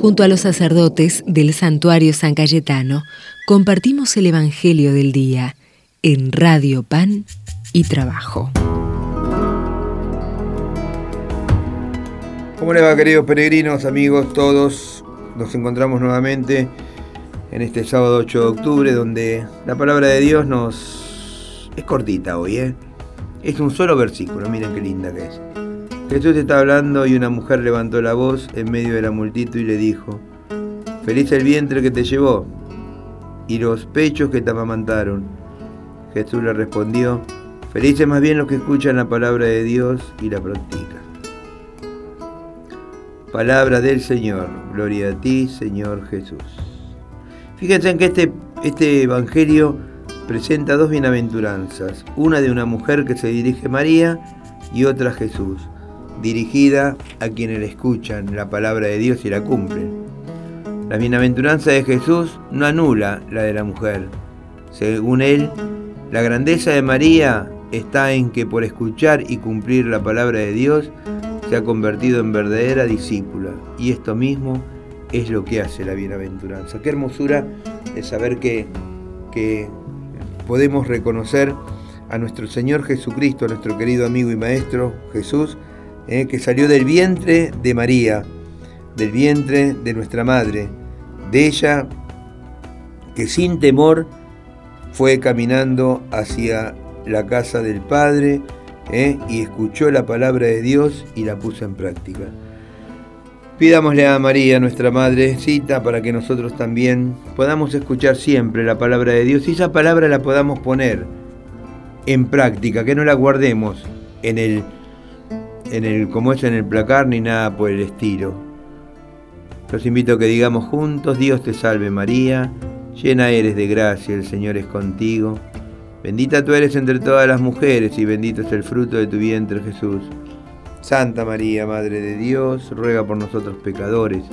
Junto a los sacerdotes del santuario San Cayetano, compartimos el Evangelio del Día en Radio Pan y Trabajo. ¿Cómo le va, queridos peregrinos, amigos, todos? Nos encontramos nuevamente en este sábado 8 de octubre, donde la palabra de Dios nos... es cortita hoy, ¿eh? Es un solo versículo, miren qué linda que es. Jesús está hablando y una mujer levantó la voz en medio de la multitud y le dijo, Feliz el vientre que te llevó y los pechos que te amamantaron. Jesús le respondió, Felices más bien los que escuchan la palabra de Dios y la practican. Palabra del Señor, gloria a ti, Señor Jesús. Fíjense en que este, este Evangelio presenta dos bienaventuranzas, una de una mujer que se dirige a María y otra a Jesús dirigida a quienes escuchan la palabra de Dios y la cumplen. La bienaventuranza de Jesús no anula la de la mujer. Según él, la grandeza de María está en que por escuchar y cumplir la palabra de Dios se ha convertido en verdadera discípula. Y esto mismo es lo que hace la bienaventuranza. Qué hermosura de saber que, que podemos reconocer a nuestro Señor Jesucristo, a nuestro querido amigo y maestro Jesús, eh, que salió del vientre de María, del vientre de nuestra madre, de ella que sin temor fue caminando hacia la casa del Padre eh, y escuchó la palabra de Dios y la puso en práctica. Pidámosle a María, nuestra madrecita, para que nosotros también podamos escuchar siempre la palabra de Dios y esa palabra la podamos poner en práctica, que no la guardemos en el en el, como es en el placar ni nada por el estilo. Los invito a que digamos juntos, Dios te salve María, llena eres de gracia, el Señor es contigo. Bendita tú eres entre todas las mujeres y bendito es el fruto de tu vientre Jesús. Santa María, Madre de Dios, ruega por nosotros pecadores,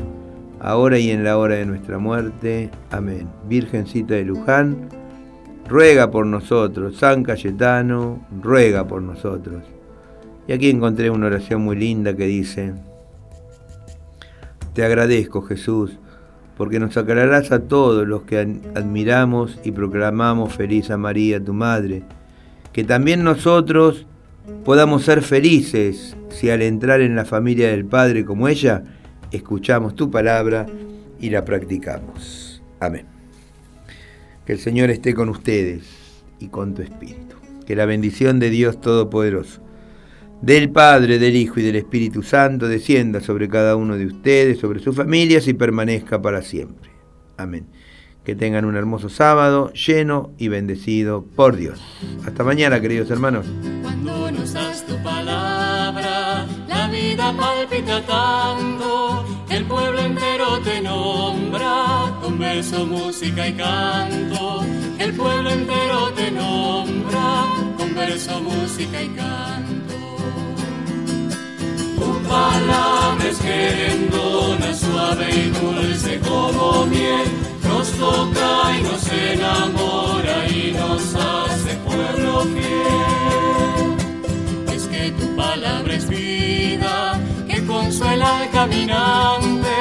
ahora y en la hora de nuestra muerte. Amén. Virgencita de Luján, ruega por nosotros. San Cayetano, ruega por nosotros. Y aquí encontré una oración muy linda que dice, Te agradezco Jesús, porque nos aclararás a todos los que admiramos y proclamamos feliz a María, tu Madre, que también nosotros podamos ser felices si al entrar en la familia del Padre como ella, escuchamos tu palabra y la practicamos. Amén. Que el Señor esté con ustedes y con tu espíritu. Que la bendición de Dios Todopoderoso del Padre, del Hijo y del Espíritu Santo descienda sobre cada uno de ustedes, sobre sus familias y permanezca para siempre. Amén. Que tengan un hermoso sábado lleno y bendecido por Dios. Hasta mañana, queridos hermanos. Cuando nos das tu palabra, la vida palpita tanto, el pueblo entero te nombra, con beso, música y canto. El pueblo entero te nombra, con verso, música y canto suave y dulce como miel, nos toca y nos enamora y nos hace pueblo fiel. Es que tu palabra es vida, que consuela al caminante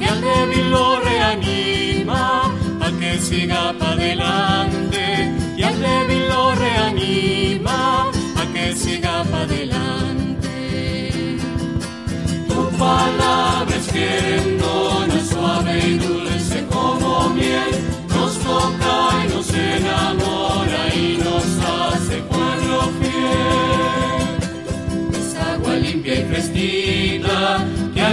y al débil lo reanima, a que siga para adelante y al débil lo reanima, a que siga para adelante. Palabra es querendona,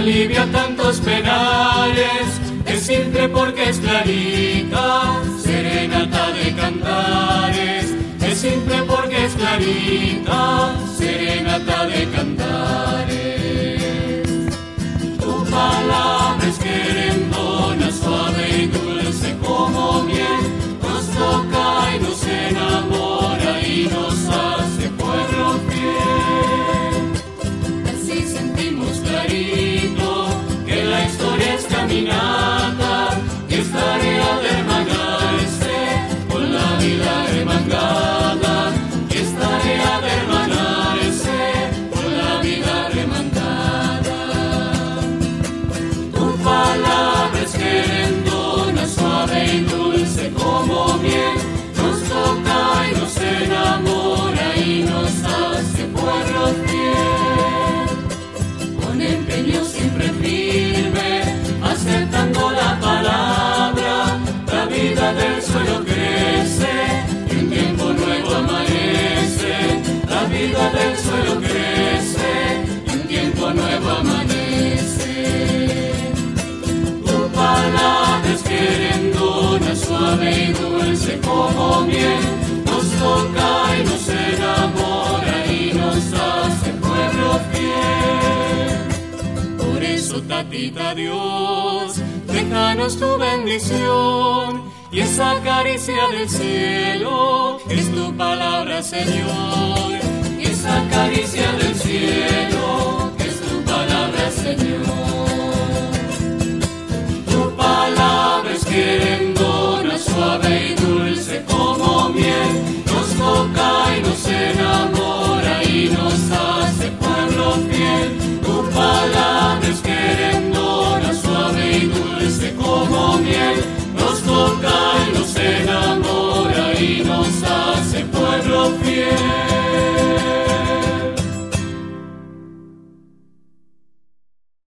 alivia tantos penales, es simple porque es clarita, serenata de cantares, es simple porque es clarita, serenata de cantares tatita Dios, déjanos tu bendición y esa caricia del cielo es tu palabra, Señor, y esa caricia del cielo.